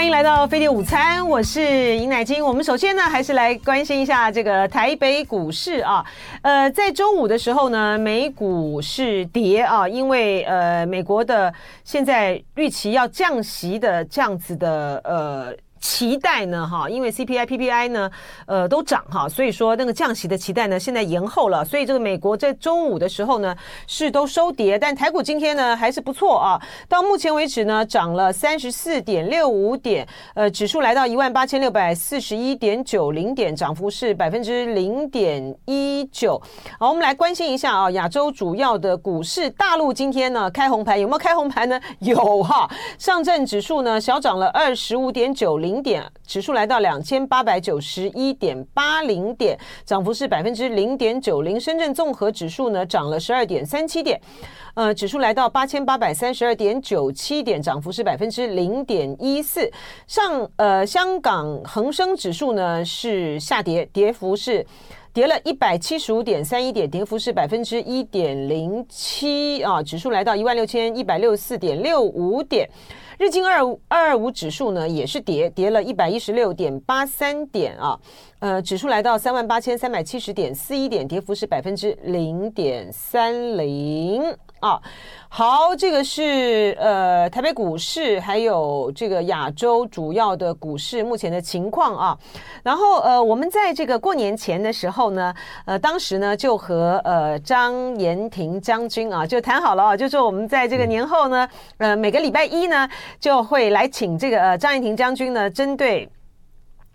欢迎来到飞碟午餐，我是尹乃金。我们首先呢，还是来关心一下这个台北股市啊。呃，在周五的时候呢，美股是跌啊，因为呃，美国的现在预期要降息的这样子的呃。期待呢，哈，因为 CPI、PPI 呢，呃，都涨哈，所以说那个降息的期待呢，现在延后了，所以这个美国在周五的时候呢，是都收跌，但台股今天呢还是不错啊，到目前为止呢，涨了三十四点六五点，呃，指数来到一万八千六百四十一点九零点，涨幅是百分之零点一九。好，我们来关心一下啊，亚洲主要的股市，大陆今天呢开红盘，有没有开红盘呢？有哈，上证指数呢小涨了二十五点九零。零点，指数来到两千八百九十一点八零点，涨幅是百分之零点九零。深圳综合指数呢涨了十二点三七点，呃，指数来到八千八百三十二点九七点，涨幅是百分之零点一四。上呃，香港恒生指数呢是下跌，跌幅是跌了一百七十五点三一点，跌幅是百分之一点零七啊，指数来到一万六千一百六十四点六五点。日经二五二二五指数呢也是跌，跌了一百一十六点八三点啊，呃，指数来到三万八千三百七十点四一点，跌幅是百分之零点三零。啊，好，这个是呃台北股市，还有这个亚洲主要的股市目前的情况啊。然后呃，我们在这个过年前的时候呢，呃，当时呢就和呃张延廷将军啊就谈好了啊，就说我们在这个年后呢，呃每个礼拜一呢就会来请这个呃张延廷将军呢针对。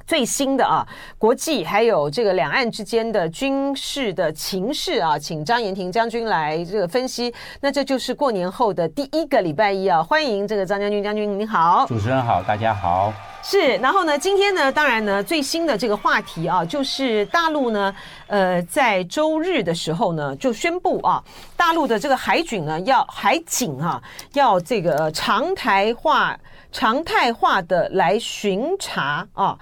最新的啊，国际还有这个两岸之间的军事的情势啊，请张延廷将军来这个分析。那这就是过年后的第一个礼拜一啊，欢迎这个张将军，将军您好，主持人好，大家好。是，然后呢，今天呢，当然呢，最新的这个话题啊，就是大陆呢，呃，在周日的时候呢，就宣布啊，大陆的这个海警呢，要海警啊，要这个常态化、常态化的来巡查啊。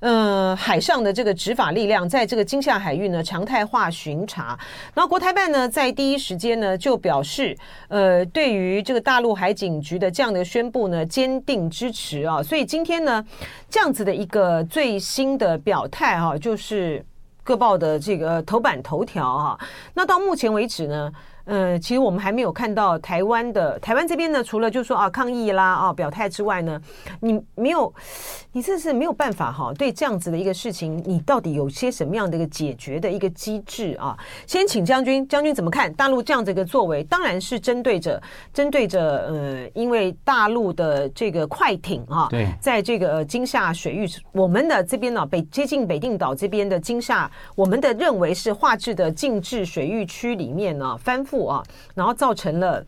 呃，海上的这个执法力量在这个金厦海域呢常态化巡查，然后国台办呢在第一时间呢就表示，呃，对于这个大陆海警局的这样的宣布呢坚定支持啊，所以今天呢这样子的一个最新的表态、啊，就是各报的这个头版头条、啊，那到目前为止呢。呃，其实我们还没有看到台湾的台湾这边呢，除了就说啊抗议啦啊表态之外呢，你没有，你这是没有办法哈。对这样子的一个事情，你到底有些什么样的一个解决的一个机制啊？先请将军，将军怎么看大陆这样子一个作为？当然是针对着针对着呃，因为大陆的这个快艇啊，对，在这个金厦水域，我们的这边呢北接近北定岛这边的金厦，我们的认为是划置的禁制水域区里面呢翻覆。啊，然后造成了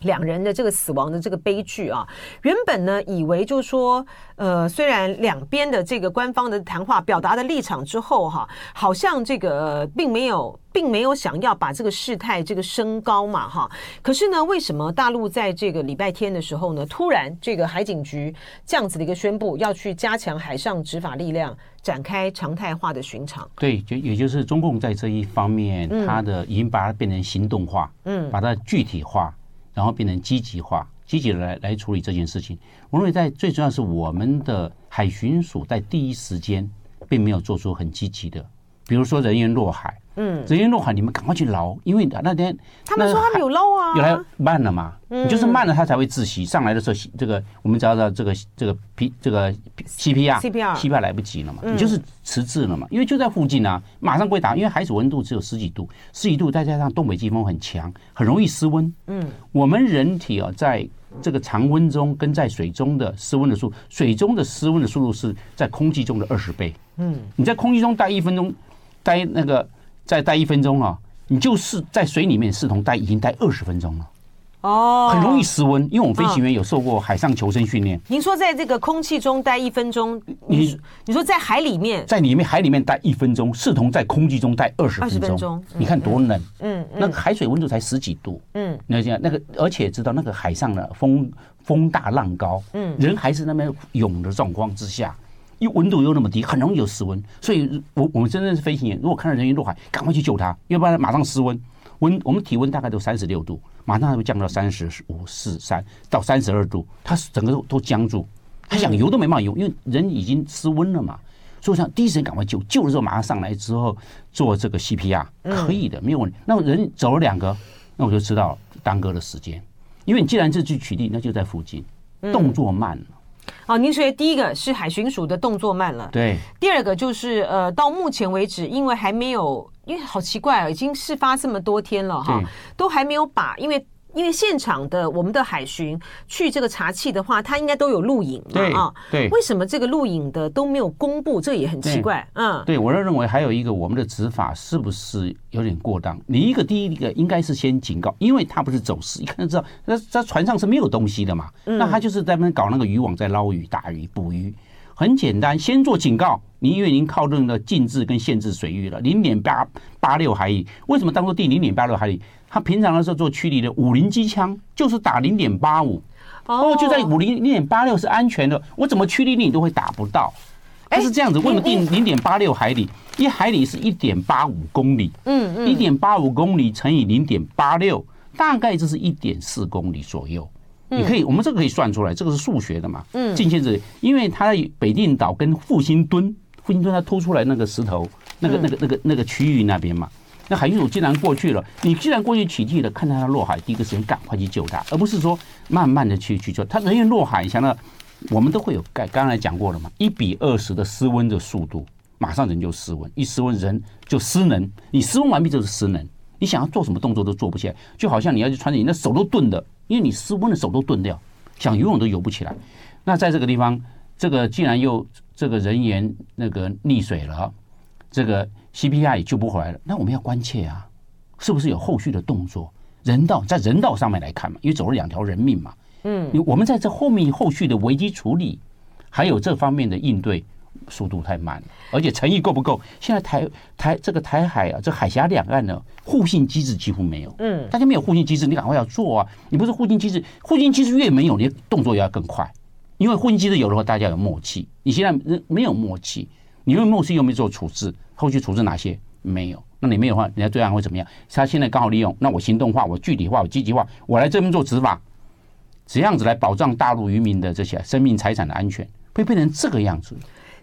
两人的这个死亡的这个悲剧啊。原本呢，以为就是说，呃，虽然两边的这个官方的谈话表达的立场之后，哈，好像这个并没有，并没有想要把这个事态这个升高嘛，哈。可是呢，为什么大陆在这个礼拜天的时候呢，突然这个海警局这样子的一个宣布，要去加强海上执法力量？展开常态化的巡场，对，就也就是中共在这一方面，它的已经把它变成行动化，嗯，把它具体化，然后变成积极化，积极的来来处理这件事情。我认为在最重要是我们的海巡署在第一时间并没有做出很积极的，比如说人员落海。嗯，直接弄好，你们赶快去捞，因为那天他们说他们有捞啊，有来慢了嘛，嗯、你就是慢了，他才会窒息。上来的时候，这个我们知道这个这个 P 这个 CPR CPR CPR 来不及了嘛，你就是迟滞了嘛，因为就在附近啊，马上会打，因为海水温度只有十几度，十几度再加上东北季风很强，很容易失温。嗯，我们人体啊，在这个常温中跟在水中的失温的速度，水中的失温的速度是在空气中的二十倍。嗯，你在空气中待一分钟，待那个。再待一分钟啊，你就是在水里面视同待已经待二十分钟了，哦，很容易失温，因为我们飞行员有受过海上求生训练。您说在这个空气中待一分钟，你你说在海里面，在里面海里面待一分钟，视同在空气中待二十分钟，你看多冷，嗯，那个海水温度才十几度，嗯，那这样那个，而且知道那个海上的风风大浪高，嗯，人还是那边涌的状况之下。因为温度又那么低，很容易有失温，所以我我们真正是飞行员，如果看到人员落海，赶快去救他，要不然马上失温。温我们体温大概都三十六度，马上会降到三十五、四、三到三十二度，他整个都都僵住，他想游都没办法游，因为人已经失温了嘛。所以想第一时间赶快救，救了之后马上上来之后做这个 CPR，可以的，没有问题。那人走了两个，那我就知道耽搁了时间，因为你既然这去取缔，那就在附近，动作慢了。哦，您说第一个是海巡署的动作慢了，对。第二个就是呃，到目前为止，因为还没有，因为好奇怪啊，已经事发这么多天了哈，都还没有把，因为。因为现场的我们的海巡去这个查气的话，他应该都有录影嘛啊？对，为什么这个录影的都没有公布？这也很奇怪。嗯，对我认为还有一个，我们的执法是不是有点过当？你一个第一个应该是先警告，因为他不是走私，一看就知道那在船上是没有东西的嘛。那他就是在那边搞那个渔网，在捞鱼、打鱼、捕鱼。很简单，先做警告。您因为您靠近了禁制跟限制水域了，零点八八六海里。为什么当初第零点八六海里？他平常的时候做驱离的五零机枪就是打零点八五，哦，就在五零零点八六是安全的。我怎么驱离你都会打不到。但是这样子，为什么定零点八六海里？一海里是一点八五公里，嗯嗯，一点八五公里乘以零点八六，大概就是一点四公里左右。你可以，我们这个可以算出来，这个是数学的嘛。嗯，近限制，因为它在北定岛跟复兴墩，复兴墩它凸出来那个石头，那个那个那个那个区域那边嘛。那海巡署既然过去了，你既然过去取缔了，看到它落海，第一个时间赶快去救它，而不是说慢慢的去去救它。人员落海，想到我们都会有刚刚才讲过了嘛，一比二十的失温的速度，马上人就失温，一失温人就失能，你失温完毕就是失能，你想要做什么动作都做不起来，就好像你要去穿着你那手都钝的。因为你失温的手都钝掉，想游泳都游不起来。那在这个地方，这个既然又这个人员那个溺水了，这个 CPR 也救不回来了，那我们要关切啊，是不是有后续的动作？人道在人道上面来看嘛，因为走了两条人命嘛。嗯，我们在这后面后续的危机处理，还有这方面的应对。速度太慢了，而且诚意够不够？现在台台这个台海啊，这海峡两岸呢，互信机制几乎没有。嗯，大家没有互信机制，你赶快要做啊！你不是互信机制，互信机制越没有，你的动作也要更快。因为互信机制有的话，大家有默契。你现在没有默契，你问牧师有没有做处置，后续处置哪些没有？那你没有话，人家对岸会怎么样？他现在刚好利用，那我行动化，我具体化，我积极化，我来这边做执法，这样子来保障大陆渔民的这些生命财产的安全，会变成这个样子。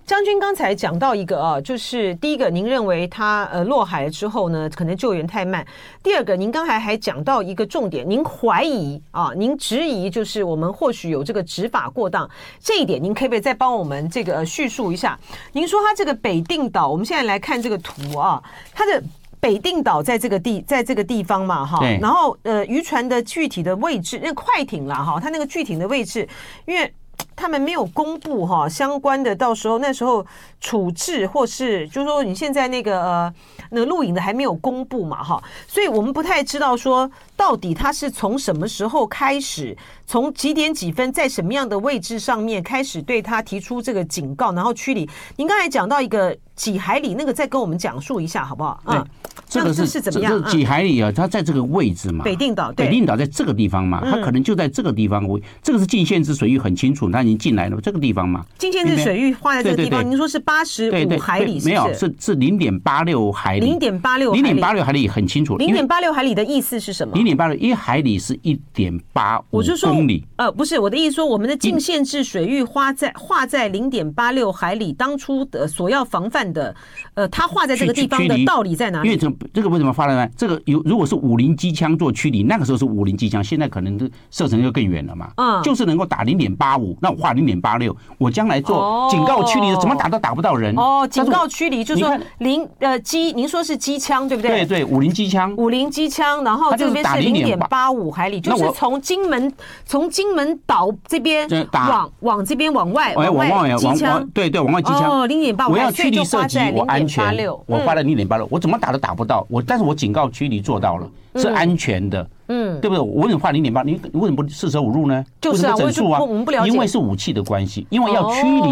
将军刚才讲到一个啊，就是第一个，您认为他呃落海了之后呢，可能救援太慢。第二个，您刚才还讲到一个重点，您怀疑啊，您质疑就是我们或许有这个执法过当，这一点您可不可以再帮我们这个叙述一下？您说他这个北定岛，我们现在来看这个图啊，它的北定岛在这个地，在这个地方嘛，哈，然后呃渔船的具体的位置，那快艇了，哈，它那个具体的位置，因为。他们没有公布哈相关的，到时候那时候处置或是就是说你现在那个呃那录影的还没有公布嘛哈，所以我们不太知道说到底他是从什么时候开始，从几点几分在什么样的位置上面开始对他提出这个警告，然后驱离。您刚才讲到一个几海里，那个再跟我们讲述一下好不好？嗯。这个是怎么样？这几海里啊，它在这个位置嘛。北定岛，北定岛在这个地方嘛，它可能就在这个地方。我这个是禁限制水域，很清楚，它已经进来了。这个地方嘛，禁限制水域画在这个地方。您说是八十五海里，没有，是是零点八六海里。零点八六，零点八六海里很清楚。零点八六海里的意思是什么？零点八六一海里是一点八五公里。呃，不是我的意思，说我们的禁限制水域画在画在零点八六海里，当初的所要防范的，呃，它画在这个地方的道理在哪里？因为这这个为什么发了呢？这个有，如果是五零机枪做驱离，那个时候是五零机枪，现在可能的射程就更远了嘛。嗯，就是能够打零点八五，那我画零点八六，我将来做警告驱离，怎么打都打不到人。哦，警告驱离就是说零呃机，您说是机枪对不对？对对，五零机枪，五零机枪，然后这边是零点八五海里，就是从金门从金门岛这边往往这边往外往外机枪，对对，往外机枪。哦，零点八五，我要驱离射击，我安全，我发了零点八六，我怎么打都打不到我，但是我警告驱离做到了，是安全的，嗯，对不对？我为什么画零点八？你为什么不四舍五入呢？就是啊，整数啊，我们不了解，因为是武器的关系，因为要驱离，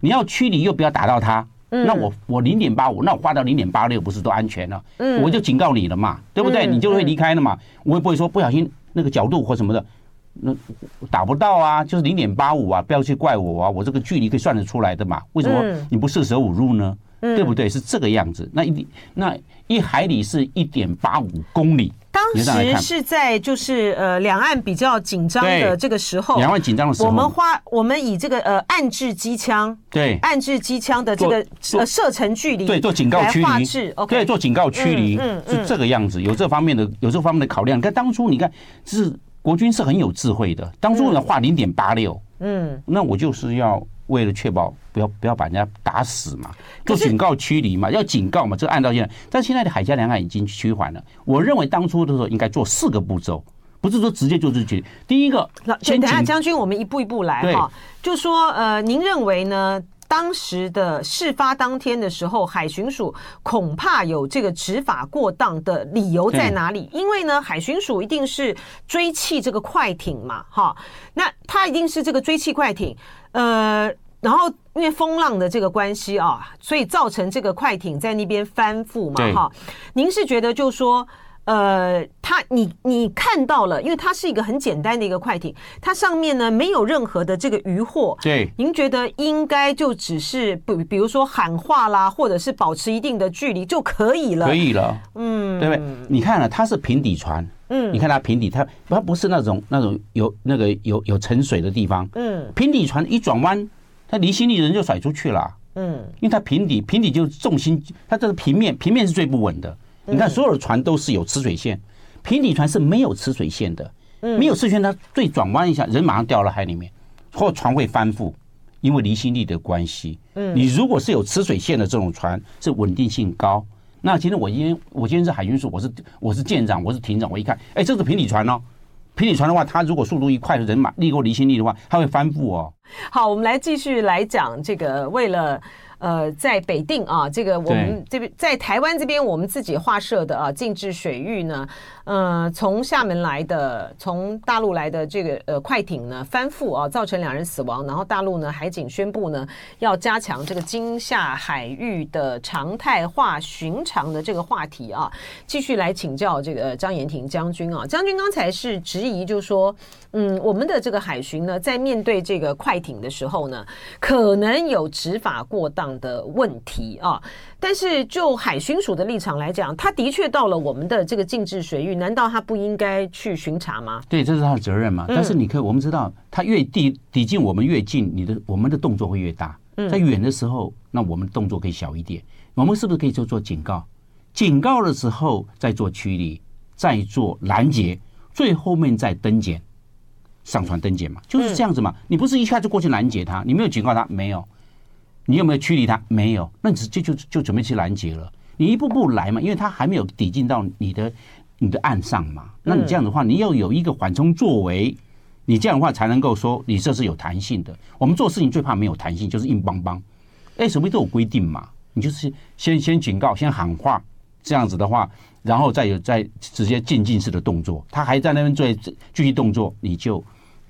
你要驱离又不要打到它，那我我零点八五，那我画到零点八六，不是都安全了？嗯，我就警告你了嘛，对不对？你就会离开了嘛，我也不会说不小心那个角度或什么的，那打不到啊，就是零点八五啊，不要去怪我啊，我这个距离可以算得出来的嘛，为什么你不四舍五入呢？对不对？是这个样子。那一那一海里是一点八五公里。当时是在就是呃两岸比较紧张的这个时候，两岸紧张的时候，我们花我们以这个呃暗置机枪，对，暗置机枪的这个呃射程距离，对，做警告驱离，对，做警告驱离，嗯，是这个样子，有这方面的有这方面的考量。你看当初你看，是国军是很有智慧的，当初呢画零点八六，嗯，那我就是要。为了确保不要不要把人家打死嘛，做警告驱离嘛，要警告嘛，这个按照现在，但现在的海峡两岸已经趋缓了。我认为当初的时候应该做四个步骤，不是说直接就是去。第一个，先等下将军，我们一步一步来哈。就说呃，您认为呢？当时的事发当天的时候，海巡署恐怕有这个执法过当的理由在哪里？因为呢，海巡署一定是追弃这个快艇嘛，哈，那他一定是这个追弃快艇，呃。然后因为风浪的这个关系啊，所以造成这个快艇在那边翻覆嘛，哈。您是觉得就是说，呃，它你你看到了，因为它是一个很简单的一个快艇，它上面呢没有任何的这个渔获。对。您觉得应该就只是比比如说喊话啦，或者是保持一定的距离就可以了。可以了。嗯，对不对？你看了，它是平底船。嗯。你看它平底，它它不是那种那种有那个有有沉水的地方。嗯。平底船一转弯。它离心力人就甩出去了，嗯，因为它平底，平底就重心，它这个平面，平面是最不稳的。你看，所有的船都是有吃水线，平底船是没有吃水线的，没有吃水线，它最转弯一下，人马上掉到海里面，或船会翻覆，因为离心力的关系。嗯，你如果是有吃水线的这种船，是稳定性高。那今天我今天我今天是海军署，我是我是舰长，我是艇长，我一看，哎，这是平底船哦。平底船的话，它如果速度一快，人马力过离心力的话，它会翻覆哦。好，我们来继续来讲这个，为了。呃，在北定啊，这个我们这边在台湾这边，我们自己划设的啊禁制水域呢，呃，从厦门来的，从大陆来的这个呃快艇呢翻覆啊，造成两人死亡，然后大陆呢海警宣布呢要加强这个金厦海域的常态化寻常的这个话题啊，继续来请教这个张延廷将军啊，将军刚才是质疑，就是说，嗯，我们的这个海巡呢，在面对这个快艇的时候呢，可能有执法过当。的问题啊，但是就海巡署的立场来讲，他的确到了我们的这个禁制水域，难道他不应该去巡查吗？对，这是他的责任嘛。但是你可以，我们知道，他越抵抵近我们越近，你的我们的动作会越大。在远的时候，那我们动作可以小一点。我们是不是可以就做警告？警告的时候再做驱离，再做拦截，最后面再登检，上传登检嘛，就是这样子嘛。你不是一下就过去拦截他，你没有警告他，没有。你有没有驱离他？没有，那你直接就就准备去拦截了。你一步步来嘛，因为他还没有抵近到你的你的岸上嘛。那你这样的话，你要有一个缓冲作为，你这样的话才能够说你这是有弹性的。我们做事情最怕没有弹性，就是硬邦邦。哎，什么都有规定嘛，你就是先先警告，先喊话，这样子的话，然后再有再直接渐进式的动作。他还在那边做继续动作，你就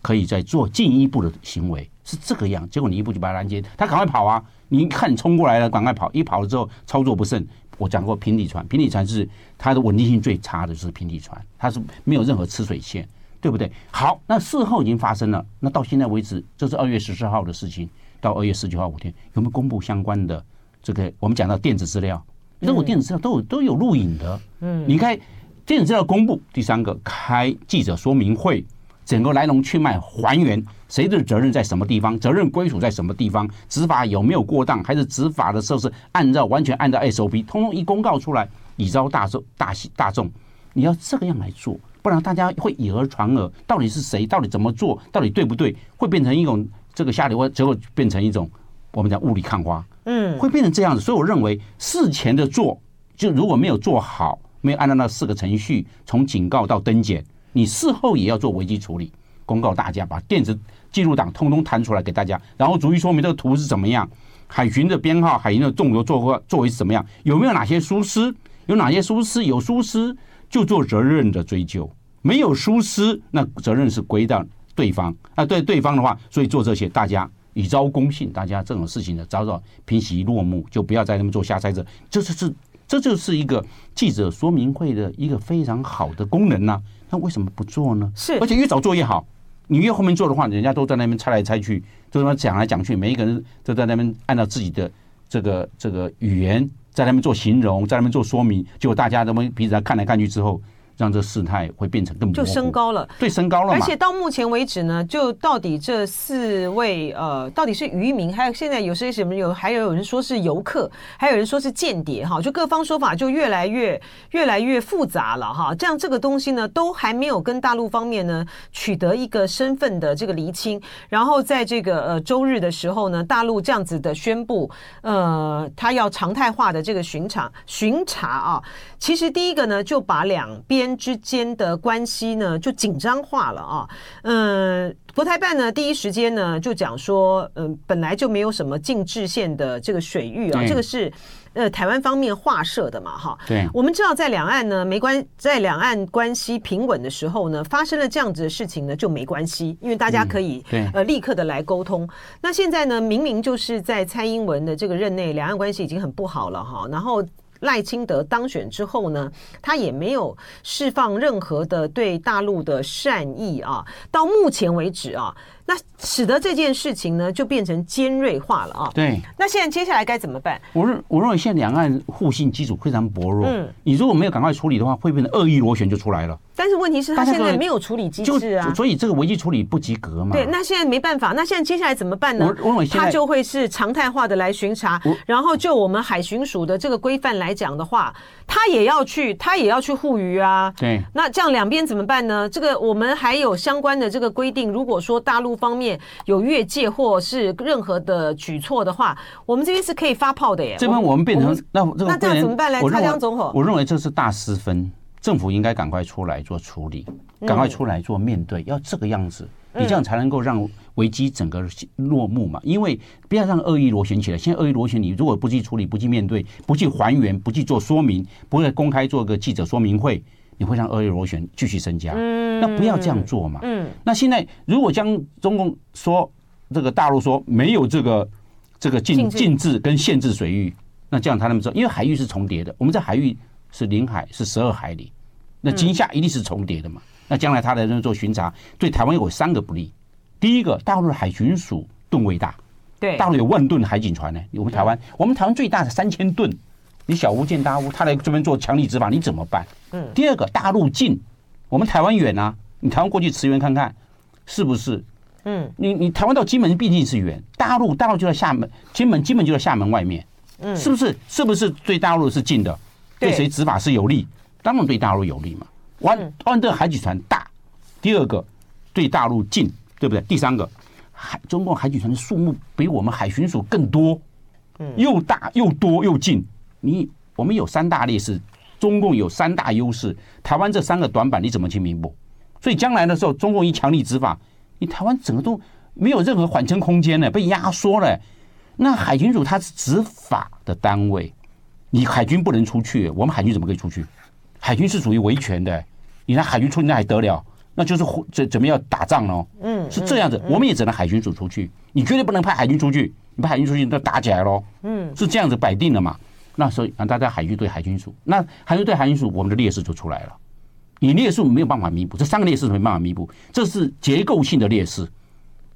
可以再做进一步的行为。是这个样，结果你一步就把他拦截，他赶快跑啊！你一看冲过来了，赶快跑，一跑了之后操作不慎。我讲过平底船，平底船是它的稳定性最差的，就是平底船，它是没有任何吃水线，对不对？好，那事后已经发生了，那到现在为止，这是二月十四号的事情，到二月十九号五天有没有公布相关的这个？我们讲到电子资料，那我电子资料都有都有录影的，嗯，你看电子资料公布，第三个开记者说明会。整个来龙去脉还原，谁的责任在什么地方？责任归属在什么地方？执法有没有过当？还是执法的时候是按照完全按照 SOP，通通一公告出来，以招大众大喜大众。你要这个样来做，不然大家会以讹传讹。到底是谁？到底怎么做？到底对不对？会变成一种这个下流，最后变成一种我们讲雾里看花。嗯，会变成这样子。所以我认为事前的做，就如果没有做好，没有按照那四个程序，从警告到登检。你事后也要做危机处理，公告大家，把电子记录档通通弹出来给大家，然后逐一说明这个图是怎么样，海巡的编号、海巡的纵流作作为怎么样，有没有哪些疏失，有哪些疏失，有疏失就做责任的追究，没有疏失那责任是归到对方。那，对对方的话，所以做这些大家以昭公信，大家这种事情呢早早平息落幕，就不要再那么做瞎猜测，这就是这就是一个记者说明会的一个非常好的功能呢、那为什么不做呢？是，而且越早做越好。你越后面做的话，人家都在那边猜来猜去，都在那讲来讲去，每一个人都在那边按照自己的这个这个语言在那边做形容，在那边做说明，结果大家都彼此看来看去之后，让这事态会变成更模糊，就升高了，对，升高了。而且到目前为止呢，就到底这四位呃，到底是渔民，还有现在有些什么有，还有有人说是游客，还有人说是间谍哈，就各方说法就越来越越来越复杂了哈。这样这个东西呢，都还没有跟大陆方面呢取得一个身份的这个厘清。然后在这个呃周日的时候呢，大陆这样子的宣布，呃，他要常态化的这个巡查巡查啊，其实第一个呢就把两边。之间的关系呢，就紧张化了啊。嗯，国台办呢，第一时间呢就讲说，嗯，本来就没有什么禁制线的这个水域啊，这个是呃台湾方面划设的嘛，哈。对，我们知道在两岸呢没关，在两岸关系平稳的时候呢，发生了这样子的事情呢就没关系，因为大家可以呃立刻的来沟通。那现在呢，明明就是在蔡英文的这个任内，两岸关系已经很不好了哈，然后。赖清德当选之后呢，他也没有释放任何的对大陆的善意啊。到目前为止啊，那使得这件事情呢就变成尖锐化了啊。对。那现在接下来该怎么办？我认我认为现在两岸互信基础非常薄弱。嗯。你如果没有赶快处理的话，会变成恶意螺旋就出来了。但是问题是他现在没有处理机制啊，所以这个危机处理不及格嘛。对，那现在没办法，那现在接下来怎么办呢？我认为他就会是常态化的来巡查，然后就我们海巡署的这个规范来讲的话，他也要去，他也要去护渔啊。对，那这样两边怎么办呢？这个我们还有相关的这个规定，如果说大陆方面有越界或是任何的举措的话，我们这边是可以发炮的耶。这边我们变成那那这样怎么办呢？蔡江总统，我认为这是大失分。政府应该赶快出来做处理，赶快出来做面对，要这个样子，你这样才能够让危机整个落幕嘛。因为不要让恶意螺旋起来。现在恶意螺旋，你如果不去处理、不去面对、不去还原、不去做说明，不会公开做个记者说明会，你会让恶意螺旋继续增加。那不要这样做嘛。那现在如果将中共说这个大陆说没有这个这个禁禁制跟限制水域，那这样他那么说，因为海域是重叠的，我们在海域。是领海是十二海里，那今夏一定是重叠的嘛？那将来他来做巡查，对台湾有三个不利。第一个，大陆的海巡署吨位大，对，大陆有万吨海警船呢。我们台湾，我们台湾最大的三千吨，你小巫见大巫，他来这边做强力执法，你怎么办？嗯。第二个，大陆近，我们台湾远啊，你台湾过去驰援看看，是不是？嗯。你你台湾到金门毕竟是远，大陆大陆就在厦门，金门金门就在厦门外面，嗯，是不是？是不是对大陆是近的？对谁执法是有利？当然对大陆有利嘛。湾湾的海警船大，第二个对大陆近，对不对？第三个海中共海警船的数目比我们海巡署更多，嗯又大又多又近。你我们有三大劣势，中共有三大优势，台湾这三个短板你怎么去弥补？所以将来的时候，中共一强力执法，你台湾整个都没有任何缓冲空间了，被压缩了。那海巡署它是执法的单位。你海军不能出去，我们海军怎么可以出去？海军是属于维权的，你让海军出去那还得了？那就是怎怎么要打仗呢？嗯，是这样子，我们也只能海军署出去，你绝对不能派海军出去，你派海军出去那打起来喽。嗯，是这样子摆定的嘛？那所以让大家海军对海军署，那海军对海军署，我们的劣势就出来了。你劣势没有办法弥补，这三个劣势没办法弥补，这是结构性的劣势。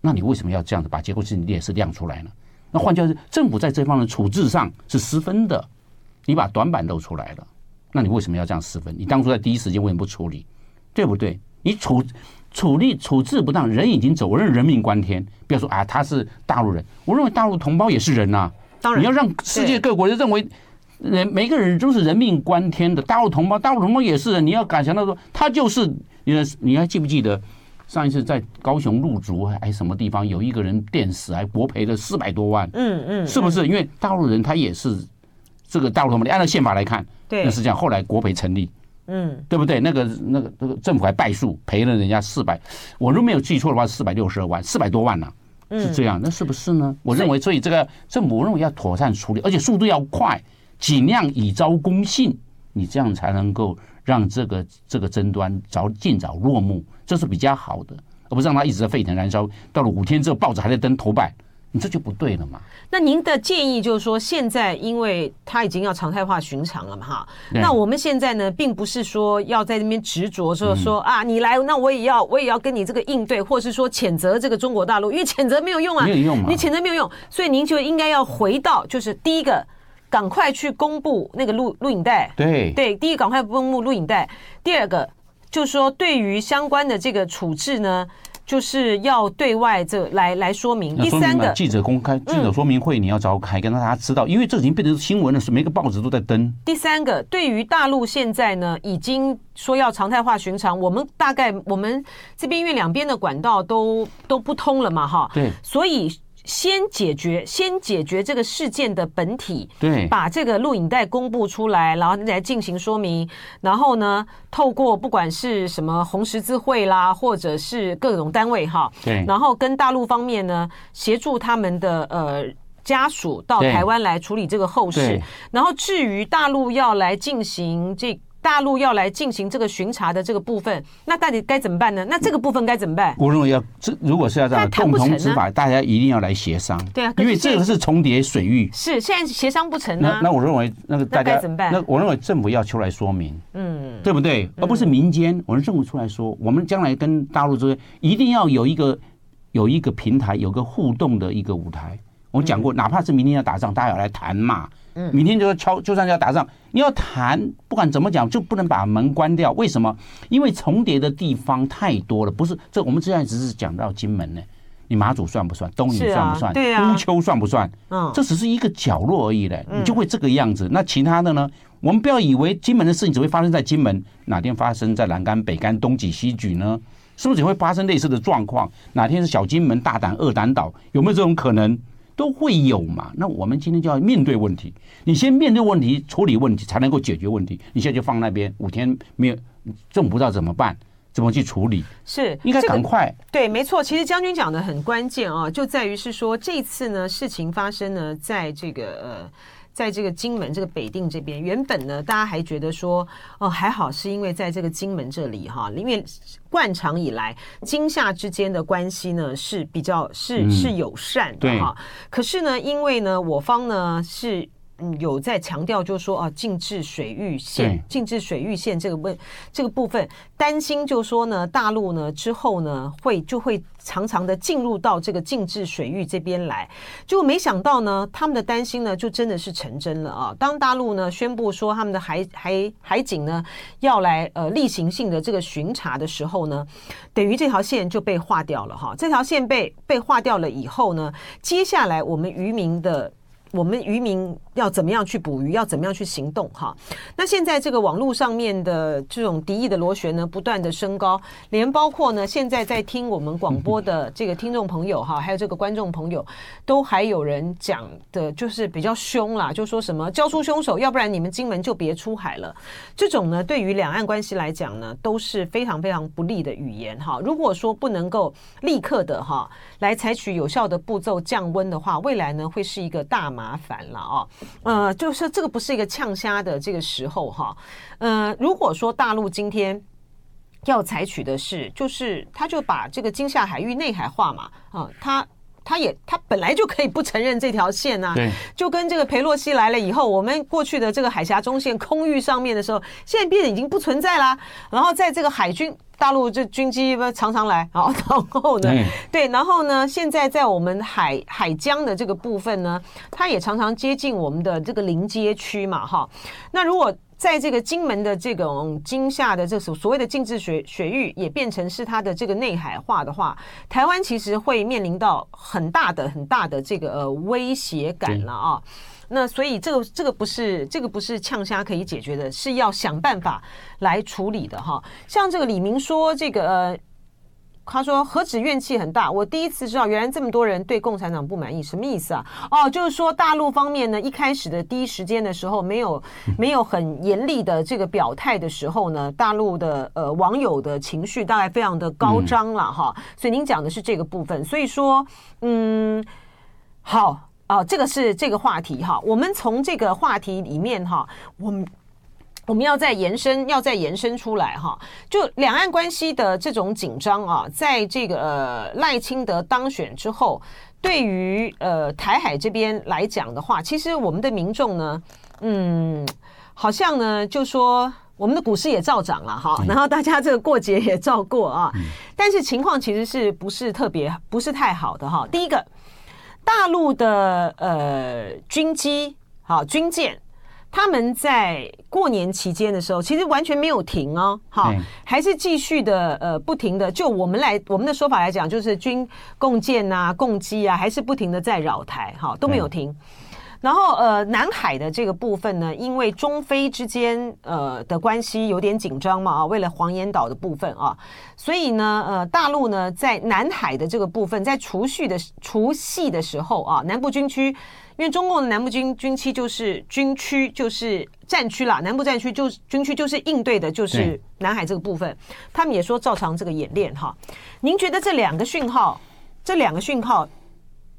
那你为什么要这样子把结构性的劣势亮出来呢？那换句话说，政府在这方面处置上是失分的。你把短板露出来了，那你为什么要这样失分？你当初在第一时间为什么不处理？对不对？你处处理处置不当，人已经走，人人命关天。不要说啊，他是大陆人，我认为大陆同胞也是人呐、啊。当然，你要让世界各国人认为人每个人都是人命关天的。大陆同胞，大陆同胞也是人。你要敢想到说，他就是你，你还记不记得上一次在高雄入竹还什么地方有一个人电死，还国赔了四百多万？嗯嗯，是不是？因为大陆人他也是。这个大陆同胞，你按照宪法来看，对，那是这样。后来国赔成立，嗯，对不对？那个、那个、那个政府还败诉，赔了人家四百，我如果没有记错的话，四百六十二万，四百多万呢、啊，是这样。那是不是呢？我认为，所以这个政府，我认为要妥善处理，而且速度要快，尽量以招公信，你这样才能够让这个这个争端早尽早落幕，这是比较好的，而不是让它一直在沸腾燃烧，到了五天之后，报纸还在登头版。你这就不对了嘛？那您的建议就是说，现在因为它已经要常态化寻常了嘛，哈。那我们现在呢，并不是说要在那边执着说说啊，你来，那我也要，我也要跟你这个应对，或是说谴责这个中国大陆，因为谴责没有用啊，没有用嘛，你谴责没有用，所以您就应该要回到，就是第一个赶快去公布那个录录影带。对对，第一赶快公布录影带。第二个就是说，对于相关的这个处置呢。就是要对外这来来说明。第三个，记者公开记者说明会，你要召开，跟大家知道，因为这已经变成新闻了，是每个报纸都在登。第三个，对于大陆现在呢，已经说要常态化巡查，我们大概我们这边因为两边的管道都都不通了嘛，哈，对，所以。先解决，先解决这个事件的本体，对，把这个录影带公布出来，然后来进行说明，然后呢，透过不管是什么红十字会啦，或者是各种单位哈，对，然后跟大陆方面呢，协助他们的呃家属到台湾来处理这个后事，然后至于大陆要来进行这。大陆要来进行这个巡查的这个部分，那到底该怎么办呢？那这个部分该怎么办？我认为要这如果是要这样共同执法，大家一定要来协商。对啊，因为这个是重叠水域。是现在协商不成呢？那那我认为那个大家怎么办？那我认为政府要出来说明，嗯，对不对？而不是民间，我们政府出来说，我们将来跟大陆之间一定要有一个有一个平台，有个互动的一个舞台。我讲过，哪怕是明天要打仗，大家要来谈嘛。明天就要敲，就算要打仗，你要谈，不管怎么讲，就不能把门关掉。为什么？因为重叠的地方太多了。不是，这我们现在只是讲到金门呢，你马祖算不算？东引算不算？对啊，乌丘算不算？嗯，这只是一个角落而已嘞，你就会这个样子。那其他的呢？我们不要以为金门的事情只会发生在金门，哪天发生在南竿、北竿、东几、西举呢？是不是也会发生类似的状况？哪天是小金门、大胆、二胆岛，有没有这种可能？都会有嘛？那我们今天就要面对问题。你先面对问题，处理问题，才能够解决问题。你现在就放那边，五天没有，政府不知道怎么办，怎么去处理？是应该赶快。对，没错。其实将军讲的很关键啊，就在于是说，这次呢，事情发生呢，在这个呃。在这个金门这个北定这边，原本呢，大家还觉得说，哦，还好，是因为在这个金门这里哈，因为惯常以来金厦之间的关系呢是比较是是友善的哈。可是呢，因为呢，我方呢是。嗯，有在强调，就是说啊，禁制水域线，禁制水域线这个问这个部分，担心就是说呢，大陆呢之后呢会就会常常的进入到这个禁制水域这边来，就没想到呢，他们的担心呢就真的是成真了啊！当大陆呢宣布说他们的海海海警呢要来呃例行性的这个巡查的时候呢，等于这条线就被划掉了哈。这条线被被划掉了以后呢，接下来我们渔民的。我们渔民要怎么样去捕鱼？要怎么样去行动？哈，那现在这个网络上面的这种敌意的螺旋呢，不断的升高，连包括呢，现在在听我们广播的这个听众朋友哈，还有这个观众朋友，都还有人讲的，就是比较凶啦，就说什么交出凶手，要不然你们金门就别出海了。这种呢，对于两岸关系来讲呢，都是非常非常不利的语言哈。如果说不能够立刻的哈来采取有效的步骤降温的话，未来呢会是一个大麻麻烦了啊，呃，就是这个不是一个呛虾的这个时候哈，呃，如果说大陆今天要采取的是，就是他就把这个金厦海域内海化嘛，啊，他他也他本来就可以不承认这条线啊，对，就跟这个佩洛西来了以后，我们过去的这个海峡中线空域上面的时候，现在变得已经不存在啦，然后在这个海军。大陆这军机不常常来，然后呢，对，然后呢，现在在我们海海疆的这个部分呢，它也常常接近我们的这个临街区嘛，哈。那如果在这个金门的这种金厦的这所所谓的禁制水水域，也变成是它的这个内海化的话，台湾其实会面临到很大的很大的这个呃威胁感了啊。那所以这个这个不是这个不是呛虾可以解决的，是要想办法来处理的哈。像这个李明说这个呃，他说何止怨气很大，我第一次知道原来这么多人对共产党不满意，什么意思啊？哦，就是说大陆方面呢，一开始的第一时间的时候没有没有很严厉的这个表态的时候呢，大陆的呃网友的情绪大概非常的高涨了哈。所以您讲的是这个部分，所以说嗯好。哦，这个是这个话题哈。我们从这个话题里面哈，我们我们要再延伸，要再延伸出来哈。就两岸关系的这种紧张啊，在这个呃赖清德当选之后，对于呃台海这边来讲的话，其实我们的民众呢，嗯，好像呢就说我们的股市也照涨了哈，然后大家这个过节也照过啊，但是情况其实是不是特别不是太好的哈。第一个。大陆的呃军机好军舰。他们在过年期间的时候，其实完全没有停哦，哈，还是继续的呃，不停的。就我们来我们的说法来讲，就是军共建啊、共机啊，还是不停的在扰台，哈，都没有停。然后呃，南海的这个部分呢，因为中非之间呃的关系有点紧张嘛啊，为了黄岩岛的部分啊，所以呢呃，大陆呢在南海的这个部分，在除夕的除夕的时候啊，南部军区。因为中共的南部军军区就是军区，就是战区啦，南部战区就是军区，就是应对的，就是南海这个部分。他们也说照常这个演练哈。您觉得这两个讯号，这两个讯号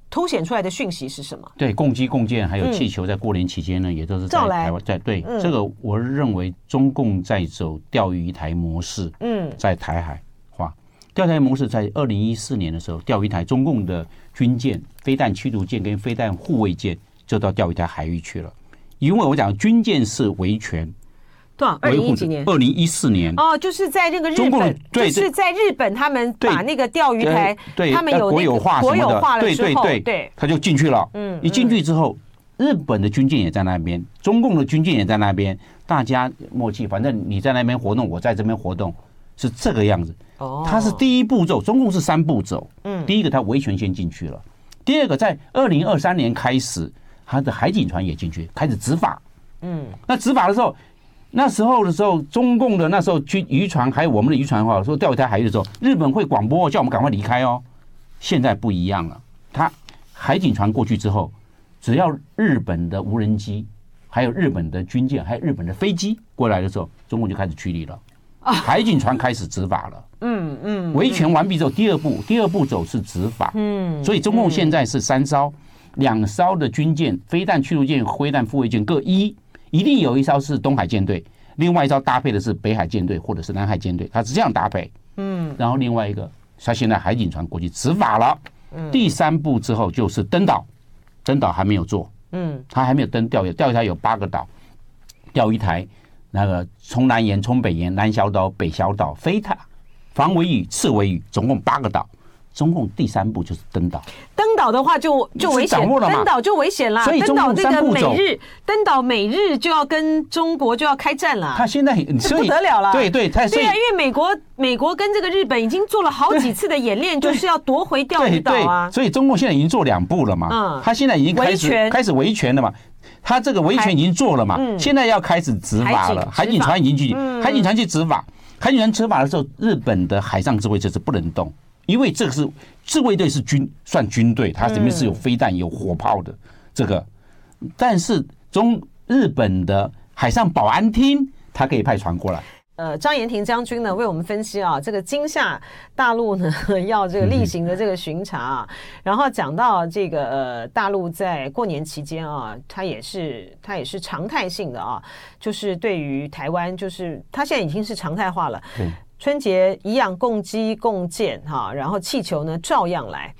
凸显出来的讯息是什么？对，共机共建还有气球，在过年期间呢，也都是在台湾在对这个，我认为中共在走钓鱼台模式。嗯，在台海。钓鱼台模式在二零一四年的时候，钓鱼台中共的军舰、飞弹驱逐舰跟飞弹护卫舰就到钓鱼台海域去了。因为我讲军舰是维权，对，二零一几年？二零一四年。哦，就是在那个日本，对是在日本，他们把那个钓鱼台，对，他们有国有化国有化了之后，对对。对，他就进去了。嗯，一进去之后，日本的军舰也在那边，中共的军舰也在那边，大家默契，反正你在那边活动，我在这边活动，是这个样子。哦，它是第一步骤，中共是三步骤。嗯，第一个它维权先进去了，第二个在二零二三年开始，它的海警船也进去开始执法。嗯，那执法的时候，那时候的时候，中共的那时候军渔船还有我们的渔船的话，说钓鱼台海域的时候，日本会广播叫我们赶快离开哦。现在不一样了，它海警船过去之后，只要日本的无人机、还有日本的军舰、还有日本的飞机过来的时候，中共就开始驱离了。海警船开始执法了，嗯嗯，维权完毕之后，第二步，第二步走是执法，嗯，所以中共现在是三艘，两艘的军舰、飞弹驱逐舰、飞弹护卫舰各一，一定有一艘是东海舰队，另外一艘搭配的是北海舰队或者是南海舰队，它是这样搭配，嗯，然后另外一个，他现在海警船过去执法了，嗯，第三步之后就是登岛，登岛还没有做，嗯，他还没有登钓鱼，钓鱼台有八个岛，钓鱼台。那个从南沿、从北沿、南小岛、北小岛、飞塔、防尾屿、次围屿，总共八个岛。中共第三步就是登岛。登岛的话就就危险，登岛就危险了。所以登岛这个美日登岛美日就要跟中国就要开战了。他现在这不得了了。对对，他对啊，因为美国美国跟这个日本已经做了好几次的演练，就是要夺回钓鱼岛啊。所以中共现在已经做两步了嘛。嗯。他现在已经开始开始维权了嘛。他这个维权已经做了嘛，现在要开始执法了。海警船已经去，海警船去执法。海警船执法的时候，日本的海上自卫队是不能动，因为这个是自卫队是军算军队，它里面是有飞弹、有火炮的这个。但是中日本的海上保安厅，它可以派船过来。呃，张延廷将军呢为我们分析啊，这个今夏大陆呢要这个例行的这个巡查啊，然后讲到这个呃大陆在过年期间啊，它也是它也是常态性的啊，就是对于台湾，就是它现在已经是常态化了。春节一样共机共建哈，然后气球呢照样来。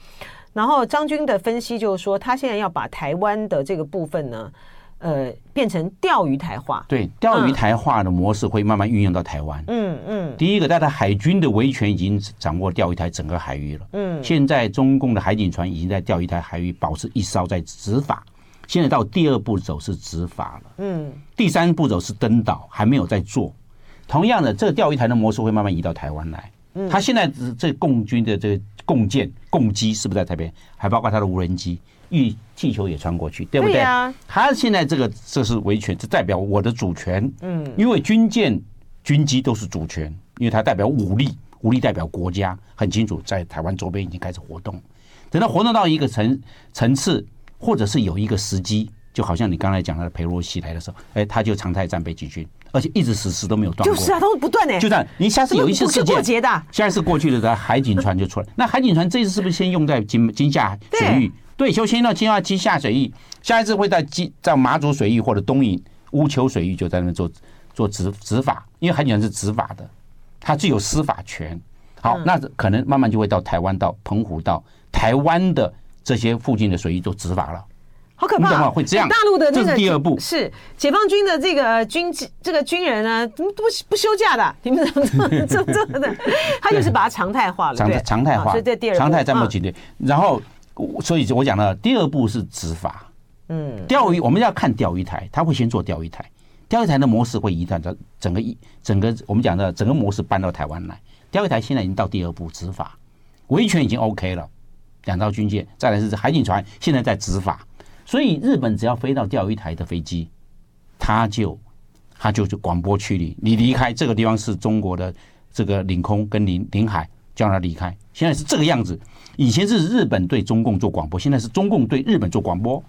然后张军的分析就是说，他现在要把台湾的这个部分呢。呃，变成钓鱼台化，对，钓鱼台化的模式会慢慢运用到台湾。嗯嗯，第一个，它的海军的维权已经掌握钓鱼台整个海域了。嗯，现在中共的海警船已经在钓鱼台海域保持一艘在执法。现在到第二步走是执法了。嗯，第三步走是登岛，还没有在做。同样的，这个钓鱼台的模式会慢慢移到台湾来。嗯，它现在这共军的这个共建、共机是不是在台边？还包括他的无人机。预气球也穿过去，对不对？对啊，他现在这个这是维权，这代表我的主权。嗯，因为军舰、军机都是主权，因为它代表武力，武力代表国家，很清楚，在台湾周边已经开始活动。等到活动到一个层层次，或者是有一个时机，就好像你刚才讲的裴洛西来的时候，哎，他就常态战备集训，而且一直实施都没有断过。就是啊，都是不断的。就这样，你下次有一次事件，过节的，下一次过去的，海警船就出来。那海警船这次是不是先用在金金夏水域？对，就先到金花金夏水域，下一次会在金在马祖水域或者东引乌丘水域，就在那边做做执执法，因为海警船是执法的，它具有司法权。好，那可能慢慢就会到台湾、到澎湖、到台湾的这些附近的水域做执法了。好可怕！会这样？大陆的那个第二步，是解放军的这个军这个军人呢，怎么不不休假的？你们怎么怎么的？他就是把它常态化了，常常态化。所以这第二常态战斗级列，然后。所以，我讲了，第二步是执法，嗯，钓鱼我们要看钓鱼台，他会先做钓鱼台，钓鱼台的模式会移转到整个一整个我们讲的整个模式搬到台湾来。钓鱼台现在已经到第二步执法，维权已经 OK 了，两艘军舰，再来是海警船现在在执法，所以日本只要飞到钓鱼台的飞机，他就他就就广播驱离，你离开这个地方是中国的这个领空跟领领海，叫他离开。现在是这个样子，以前是日本对中共做广播，现在是中共对日本做广播。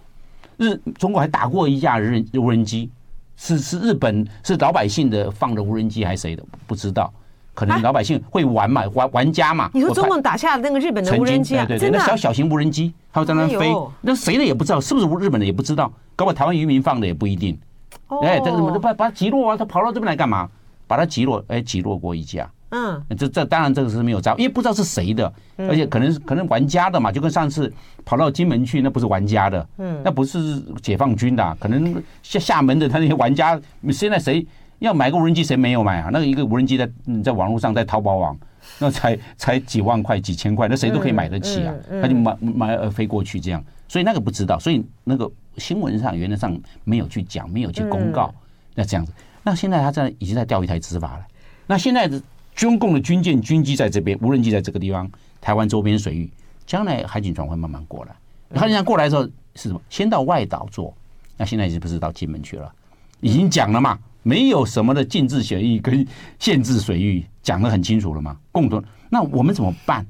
日中国还打过一架日无人机，是是日本是老百姓的放的无人机还是谁的？不知道。可能老百姓会玩嘛，玩玩家嘛。你说中共打下那个日本的无人机啊？对对对，那小小型无人机，它会在那飞，那谁的也不知道，是不是日本的也不知道，搞不好台湾渔民放的也不一定。哎，这个把把它击落啊，他跑到这边来干嘛？把它击落，哎，击落过一架。嗯，这这当然这个是没有招，因为不知道是谁的，而且可能可能玩家的嘛，就跟上次跑到金门去，那不是玩家的，嗯，那不是解放军的，可能厦厦门的他那些玩家，现在谁？要买个无人机，谁没有买啊？那个一个无人机在在网络上，在淘宝网，那才才几万块、几千块，那谁都可以买得起啊！他就买买呃飞过去这样，所以那个不知道，所以那个新闻上原则上没有去讲，没有去公告，那这样子。那现在他在已经在钓鱼台执法了。那现在的中共的军舰、军机在这边，无人机在这个地方，台湾周边水域，将来海警船会慢慢过来。海警船过来的时候是什么？先到外岛做，那现在已经不是到金门去了，已经讲了嘛。没有什么的禁制协议跟限制水域讲得很清楚了吗？共同，那我们怎么办？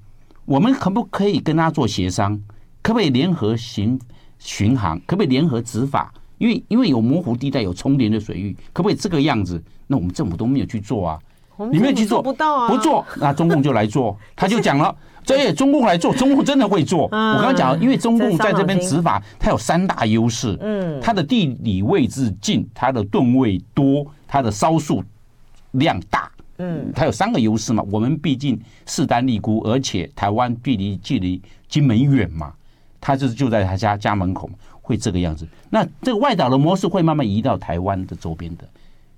我们可不可以跟他做协商？可不可以联合巡巡航？可不可以联合执法？因为因为有模糊地带，有重叠的水域，可不可以这个样子？那我们政府都没有去做啊，你没有去做，不到啊，不做，那中共就来做，他就讲了。对，中共来做，中共真的会做。我刚刚讲，因为中共在这边执法，它有三大优势。嗯，它的地理位置近，它的吨位多，它的烧数量大。嗯，它有三个优势嘛。我们毕竟势单力孤，而且台湾距离距离金门远嘛，它就是就在他家家门口，会这个样子。那这个外岛的模式会慢慢移到台湾的周边的，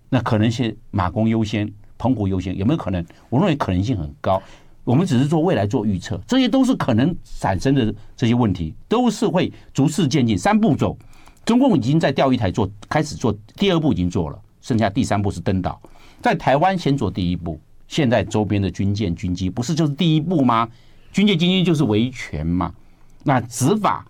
那可能是马公优先，澎湖优先，有没有可能？我认为可能性很高。我们只是做未来做预测，这些都是可能产生的这些问题，都是会逐次渐进。三步走，中共已经在钓鱼台做开始做第二步已经做了，剩下第三步是登岛，在台湾先做第一步。现在周边的军舰军机不是就是第一步吗？军舰军机就是维权嘛。那执法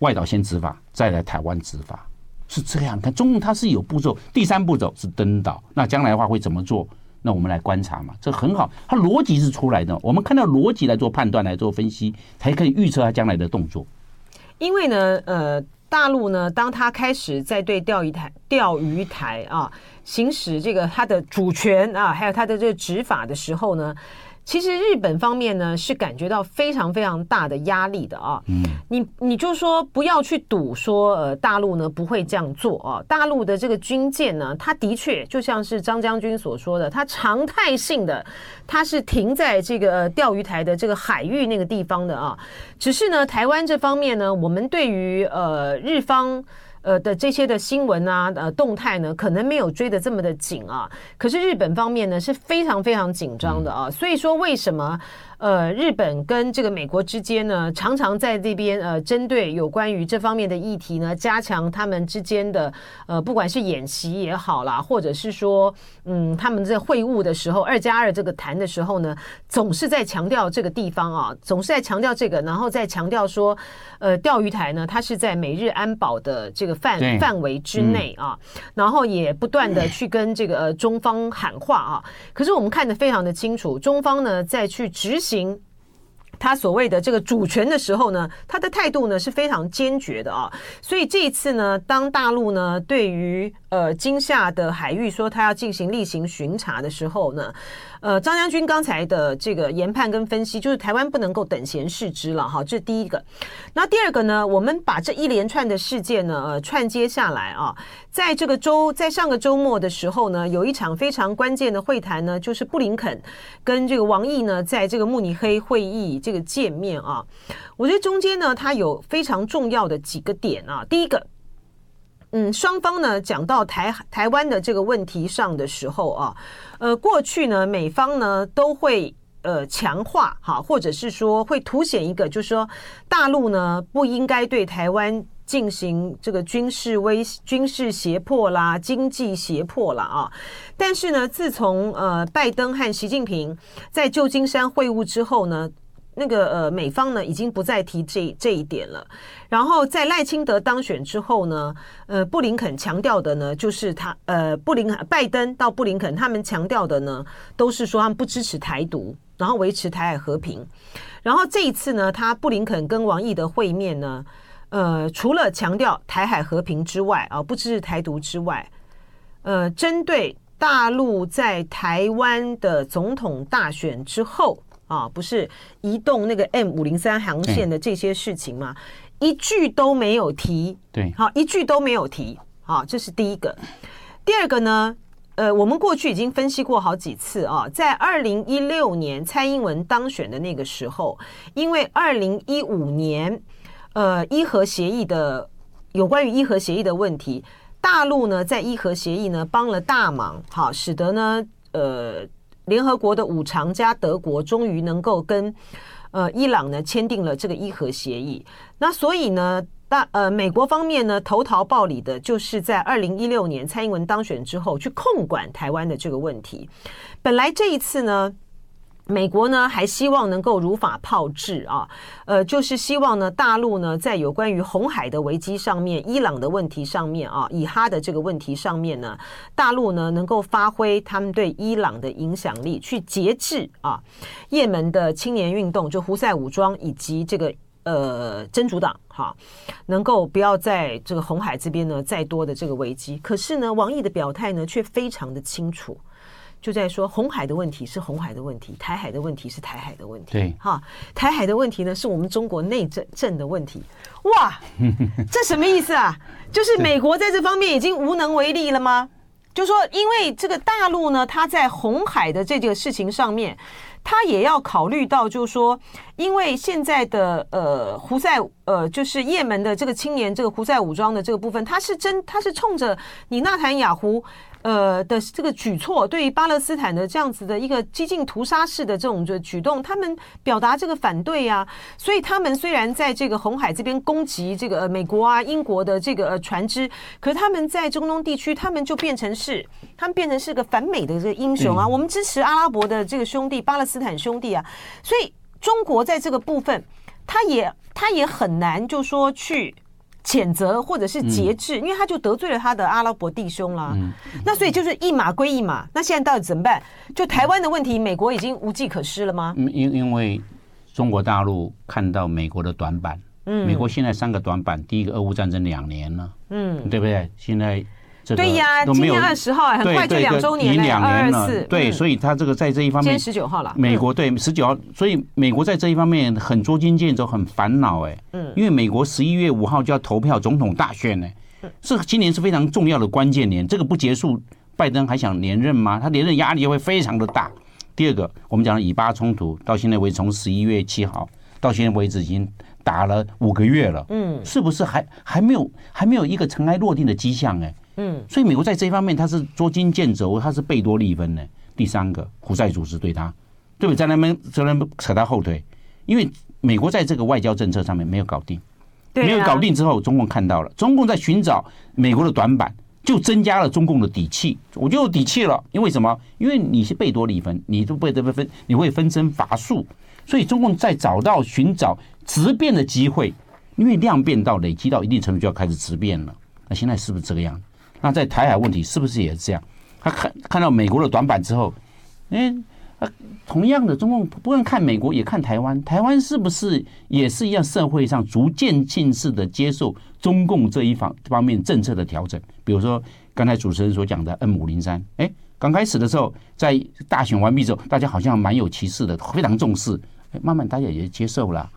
外岛先执法，再来台湾执法，是这样。看中共它是有步骤，第三步走是登岛，那将来的话会怎么做？那我们来观察嘛，这很好，它逻辑是出来的。我们看到逻辑来做判断、来做分析，才可以预测它将来的动作。因为呢，呃，大陆呢，当他开始在对钓鱼台、钓鱼台啊行使这个它的主权啊，还有它的这个执法的时候呢。其实日本方面呢是感觉到非常非常大的压力的啊，嗯，你你就说不要去赌说呃大陆呢不会这样做啊，大陆的这个军舰呢，它的确就像是张将军所说的，它常态性的它是停在这个钓鱼台的这个海域那个地方的啊，只是呢台湾这方面呢，我们对于呃日方。呃的这些的新闻啊，呃动态呢，可能没有追的这么的紧啊。可是日本方面呢是非常非常紧张的啊。所以说为什么？呃，日本跟这个美国之间呢，常常在这边呃，针对有关于这方面的议题呢，加强他们之间的呃，不管是演习也好啦，或者是说，嗯，他们在会晤的时候，二加二这个谈的时候呢，总是在强调这个地方啊，总是在强调这个，然后再强调说，呃，钓鱼台呢，它是在美日安保的这个范范围之内啊，然后也不断的去跟这个呃中方喊话啊。可是我们看得非常的清楚，中方呢在去执行。行，他所谓的这个主权的时候呢，他的态度呢是非常坚决的啊。所以这一次呢，当大陆呢对于呃金厦的海域说他要进行例行巡查的时候呢。呃，张将军刚才的这个研判跟分析，就是台湾不能够等闲视之了哈，这是第一个。那第二个呢，我们把这一连串的事件呢，呃，串接下来啊，在这个周，在上个周末的时候呢，有一场非常关键的会谈呢，就是布林肯跟这个王毅呢，在这个慕尼黑会议这个见面啊。我觉得中间呢，它有非常重要的几个点啊。第一个。嗯，双方呢讲到台台湾的这个问题上的时候啊，呃，过去呢美方呢都会呃强化哈，或者是说会凸显一个，就是说大陆呢不应该对台湾进行这个军事威军事胁迫啦、经济胁迫啦啊。但是呢，自从呃拜登和习近平在旧金山会晤之后呢，那个呃美方呢已经不再提这这一点了。然后在赖清德当选之后呢，呃布林肯强调的呢就是他呃布林拜登到布林肯他们强调的呢都是说他们不支持台独，然后维持台海和平。然后这一次呢，他布林肯跟王毅的会面呢，呃，除了强调台海和平之外啊，不支持台独之外，呃，针对大陆在台湾的总统大选之后啊，不是移动那个 M 五零三航线的这些事情吗？一句都没有提。对，好，一句都没有提。好，这是第一个。第二个呢？呃，我们过去已经分析过好几次啊，在二零一六年蔡英文当选的那个时候，因为二零一五年，呃，伊核协议的有关于伊核协议的问题，大陆呢在伊核协议呢帮了大忙，好，使得呢，呃，联合国的五常加德国终于能够跟呃伊朗呢签订了这个伊核协议，那所以呢。大呃，美国方面呢，投桃报李的，就是在二零一六年蔡英文当选之后，去控管台湾的这个问题。本来这一次呢，美国呢还希望能够如法炮制啊，呃，就是希望呢，大陆呢在有关于红海的危机上面、伊朗的问题上面啊、以哈的这个问题上面呢，大陆呢能够发挥他们对伊朗的影响力，去节制啊，也门的青年运动，就胡塞武装以及这个。呃，真主党哈，能够不要在这个红海这边呢再多的这个危机。可是呢，王毅的表态呢却非常的清楚，就在说红海的问题是红海的问题，台海的问题是台海的问题。对，哈，台海的问题呢是我们中国内政政的问题。哇，这什么意思啊？就是美国在这方面已经无能为力了吗？就说因为这个大陆呢，它在红海的这个事情上面。他也要考虑到，就是说，因为现在的呃胡塞呃，就是也门的这个青年这个胡塞武装的这个部分，他是真他是冲着你纳坦雅胡。呃的这个举措，对于巴勒斯坦的这样子的一个激进屠杀式的这种的举动，他们表达这个反对呀、啊。所以他们虽然在这个红海这边攻击这个美国啊、英国的这个呃船只，可是他们在中东地区，他们就变成是他们变成是个反美的这个英雄啊。我们支持阿拉伯的这个兄弟，巴勒斯坦兄弟啊。所以中国在这个部分，他也他也很难就说去。谴责或者是节制，因为他就得罪了他的阿拉伯弟兄了。那所以就是一码归一码。那现在到底怎么办？就台湾的问题，美国已经无计可施了吗？因因为中国大陆看到美国的短板，嗯，美国现在三个短板，第一个俄乌战争两年了，嗯，对不对？现在。对呀，今年二十号，很快就两周年了，两年了。对，所以他这个在这一方面，今天十九号了。美国对十九号，所以美国在这一方面很捉襟见肘，很烦恼哎。嗯，因为美国十一月五号就要投票总统大选呢，是今年是非常重要的关键年。这个不结束，拜登还想连任吗？他连任压力会非常的大。第二个，我们讲的以巴冲突，到现在为止，从十一月七号到现在为止，已经打了五个月了。嗯，是不是还还没有还没有一个尘埃落定的迹象？哎。嗯，所以美国在这一方面，他是捉襟见肘，他是贝多利分的。第三个，胡塞组织对他，对不对？在那边在那边扯他后腿，因为美国在这个外交政策上面没有搞定，没有搞定之后，中共看到了，中共在寻找美国的短板，就增加了中共的底气。我就有底气了，因为什么？因为你是贝多利分，你都贝多利分，你会分身乏术，所以中共在找到寻找质变的机会，因为量变到累积到一定程度，就要开始质变了。那现在是不是这个样子？那在台海问题是不是也是这样？他看看到美国的短板之后，哎，同样的，中共不用看美国，也看台湾。台湾是不是也是一样？社会上逐渐进式的接受中共这一方方面政策的调整。比如说刚才主持人所讲的 M 五零三，哎，刚开始的时候，在大选完毕之后，大家好像蛮有歧视的，非常重视。慢慢大家也接受了。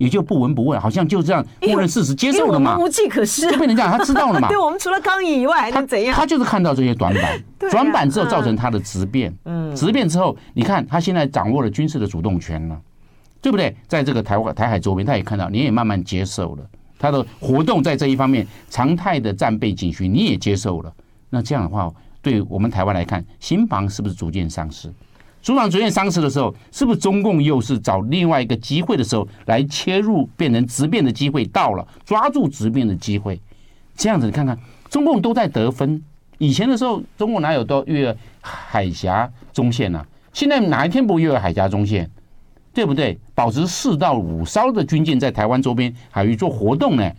也就不闻不问，好像就这样默认事实接受了嘛，无计可施，就变成这样他知道了嘛。对，我们除了抗议以外还能怎样？他就是看到这些短板，短板之后造成他的质变，嗯，质变之后，你看他现在掌握了军事的主动权了，对不对？在这个台湾台海周边，他也看到，你也慢慢接受了他的活动，在这一方面常态的战备警巡，你也接受了。那这样的话，对我们台湾来看，心防是不是逐渐丧失？组长逐渐丧失的时候，是不是中共又是找另外一个机会的时候来切入，变成直变的机会到了，抓住直变的机会，这样子你看看，中共都在得分。以前的时候，中共哪有到越海峡中线呢、现在哪一天不越海峡中线？对不对？保持四到五艘的军舰在台湾周边海域做活动呢？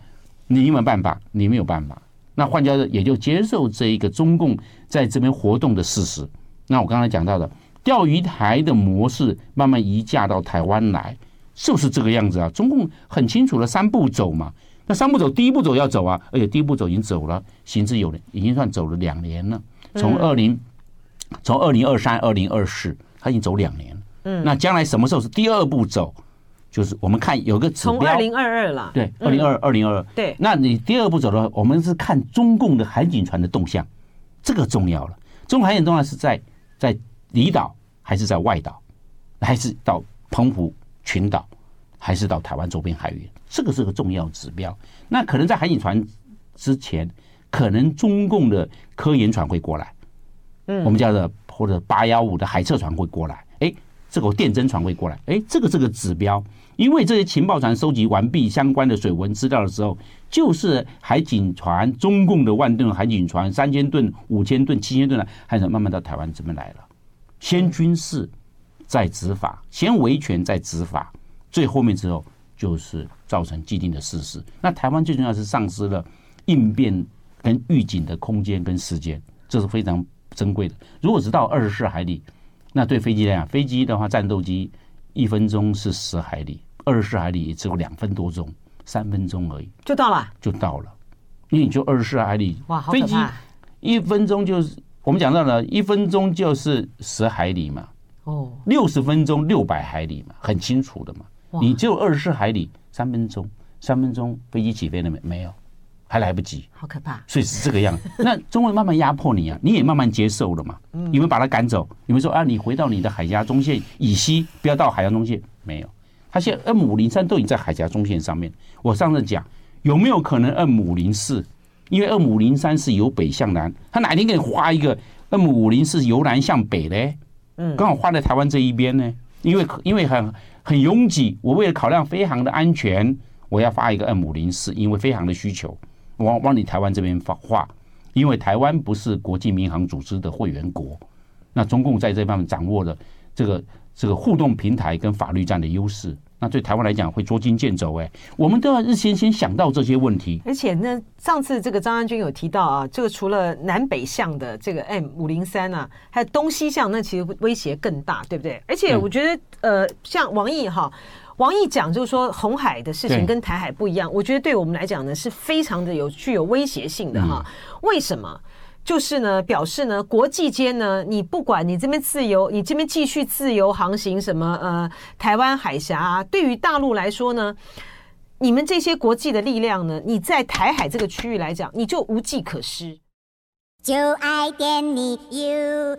你有没有办法？你没有办法。那换句话说，也就接受这一个中共在这边活动的事实。那我刚才讲到的钓鱼台的模式慢慢移驾到台湾来，是不是这个样子啊？中共很清楚的三步走嘛。那三步走，第一步走要走啊，而且第一步走已经走了，行之有年，已经算走了两年了。从二零，从二零二三、二零二四，他已经走两年了。嗯，那将来什么时候是第二步走？就是我们看有个指标，从二零二二了，对，二零二二零二二，对。那你第二步走的话，我们是看中共的海警船的动向，这个重要了。中国海警动向是在在离岛，还是在外岛，还是到澎湖群岛，还是到台湾周边海域？这个是个重要指标。那可能在海警船之前，可能中共的科研船会过来，嗯，我们叫做或者八幺五的海测船会过来，哎。这个电侦船会过来，哎，这个是个指标，因为这些情报船收集完毕相关的水文资料的时候，就是海警船，中共的万吨海警船，三千吨、五千吨、七千吨的海警慢慢到台湾这边来了。先军事，再执法，先维权再执法，最后面之后就是造成既定的事实。那台湾最重要是丧失了应变跟预警的空间跟时间，这是非常珍贵的。如果只到二十四海里。那对飞机来讲，飞机的话，战斗机一分钟是十海里，二十四海里也只有两分多钟，三分钟而已，就到了，就到了。因为你就二十四海里，哇，好！飞机一分钟就是我们讲到了，一分钟就是十海里嘛，哦，六十分钟六百海里嘛，很清楚的嘛。你只有二十四海里，三分钟，三分钟飞机起飞了没？没有。还来不及，好可怕！所以是这个样。那中国慢慢压迫你啊，你也慢慢接受了嘛。你们把他赶走，你们说啊，你回到你的海峡中线以西，不要到海峡中线。没有，他现在 M 五零三都已经在海峡中线上面。我上次讲有没有可能 M 五零四？因为 M 五零三是由北向南，他哪天给你画一个 M 五零四由南向北嘞？嗯，刚好画在台湾这一边呢。因为因为很很拥挤，我为了考量飞航的安全，我要发一个 M 五零四，因为飞航的需求。往往你台湾这边发画，因为台湾不是国际民航组织的会员国，那中共在这方面掌握了这个这个互动平台跟法律战的优势，那对台湾来讲会捉襟见肘。哎，我们都要日先先想到这些问题。而且呢，上次这个张安军有提到啊，这个除了南北向的这个 M 五零三啊，还有东西向，那其实威胁更大，对不对？而且我觉得，呃，像王毅哈。王毅讲就是说，红海的事情跟台海不一样，我觉得对我们来讲呢是非常的有具有威胁性的哈。为什么？就是呢，表示呢，国际间呢，你不管你这边自由，你这边继续自由航行什么呃，台湾海峡啊，对于大陆来说呢，你们这些国际的力量呢，你在台海这个区域来讲，你就无计可施。就爱点你 UFO